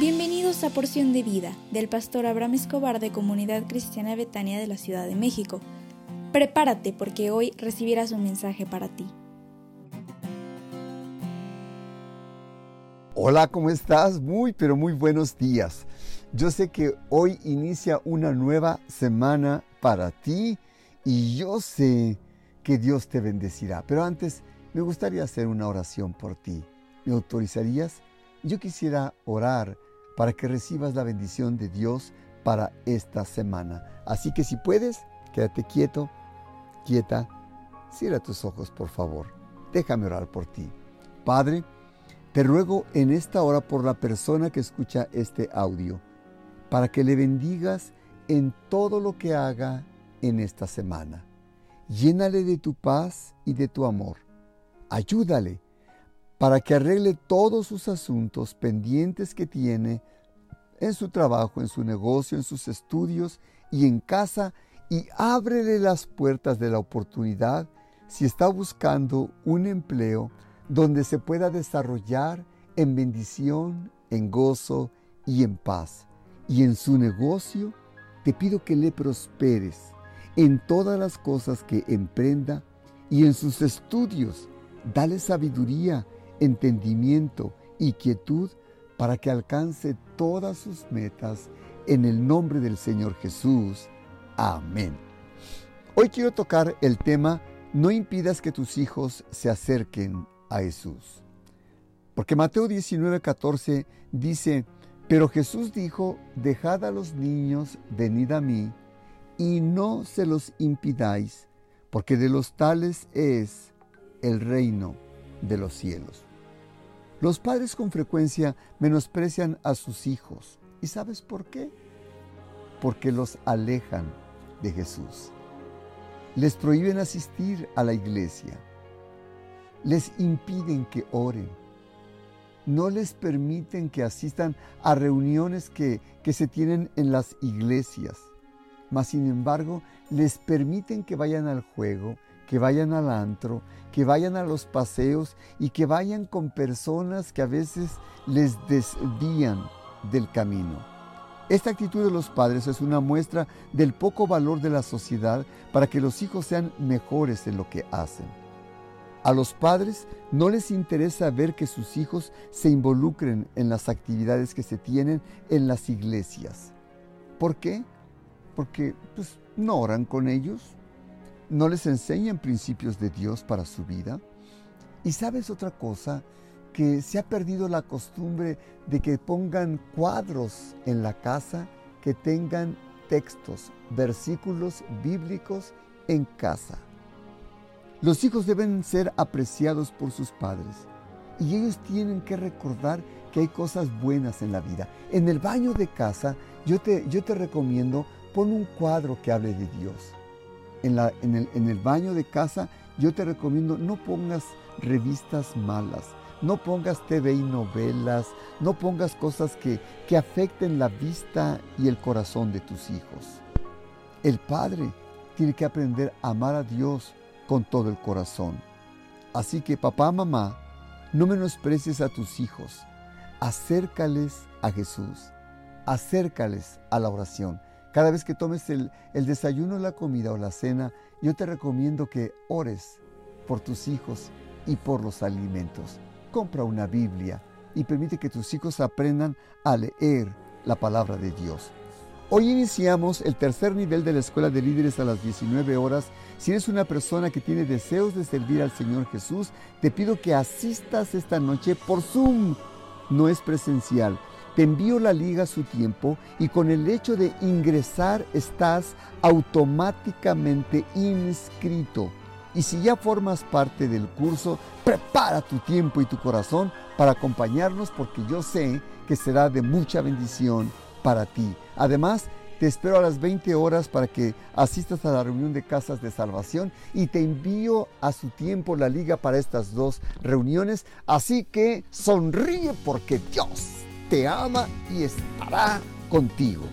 Bienvenidos a Porción de Vida del pastor Abraham Escobar de Comunidad Cristiana Betania de la Ciudad de México. Prepárate porque hoy recibirás un mensaje para ti. Hola, ¿cómo estás? Muy, pero muy buenos días. Yo sé que hoy inicia una nueva semana para ti y yo sé que Dios te bendecirá. Pero antes, me gustaría hacer una oración por ti. ¿Me autorizarías? Yo quisiera orar para que recibas la bendición de Dios para esta semana. Así que si puedes, quédate quieto, quieta, cierra tus ojos por favor. Déjame orar por ti. Padre, te ruego en esta hora por la persona que escucha este audio, para que le bendigas en todo lo que haga en esta semana. Llénale de tu paz y de tu amor. Ayúdale para que arregle todos sus asuntos pendientes que tiene en su trabajo, en su negocio, en sus estudios y en casa y ábrele las puertas de la oportunidad si está buscando un empleo donde se pueda desarrollar en bendición, en gozo y en paz. Y en su negocio te pido que le prosperes en todas las cosas que emprenda y en sus estudios. Dale sabiduría entendimiento y quietud para que alcance todas sus metas en el nombre del Señor Jesús. Amén. Hoy quiero tocar el tema No impidas que tus hijos se acerquen a Jesús. Porque Mateo 19:14 dice, pero Jesús dijo, dejad a los niños, venid a mí, y no se los impidáis, porque de los tales es el reino de los cielos. Los padres con frecuencia menosprecian a sus hijos. ¿Y sabes por qué? Porque los alejan de Jesús. Les prohíben asistir a la iglesia. Les impiden que oren. No les permiten que asistan a reuniones que, que se tienen en las iglesias. Mas, sin embargo, les permiten que vayan al juego, que vayan al antro, que vayan a los paseos y que vayan con personas que a veces les desvían del camino. Esta actitud de los padres es una muestra del poco valor de la sociedad para que los hijos sean mejores en lo que hacen. A los padres no les interesa ver que sus hijos se involucren en las actividades que se tienen en las iglesias. ¿Por qué? Porque pues, no oran con ellos, no les enseñan principios de Dios para su vida. Y sabes otra cosa, que se ha perdido la costumbre de que pongan cuadros en la casa que tengan textos, versículos bíblicos en casa. Los hijos deben ser apreciados por sus padres y ellos tienen que recordar que hay cosas buenas en la vida. En el baño de casa yo te, yo te recomiendo pon un cuadro que hable de Dios en, el, baño de casa, yo te recomiendo no pongas revistas malas, no pongas TV y novelas, no pongas cosas que afecten la vista y el corazón de tus hijos. El padre tiene que aprender a amar a Dios con todo el corazón. Así que papá, mamá, no menosprecies a tus hijos. Acércales a Jesús. Acércales a la oración. Cada vez que tomes el, desayuno, la comida o la cena, yo te recomiendo que ores por tus hijos y por los alimentos. Compra una Biblia y permite que tus hijos aprendan a leer la palabra de Dios. Hoy iniciamos el tercer nivel de la Escuela de Líderes a las 19 horas. Si eres una persona que tiene deseos de servir al Señor Jesús, te pido que asistas esta noche por Zoom. No es presencial. Te envío la liga a su tiempo y con el hecho de ingresar estás automáticamente inscrito. Y si ya formas parte del curso, prepara tu tiempo y tu corazón para acompañarnos porque yo sé que será de mucha bendición para ti. Además, te espero a las 20 horas para que asistas a la reunión de casas de salvación y te envío a su tiempo la liga para estas dos reuniones. Así que sonríe porque Dios te ama y estará contigo.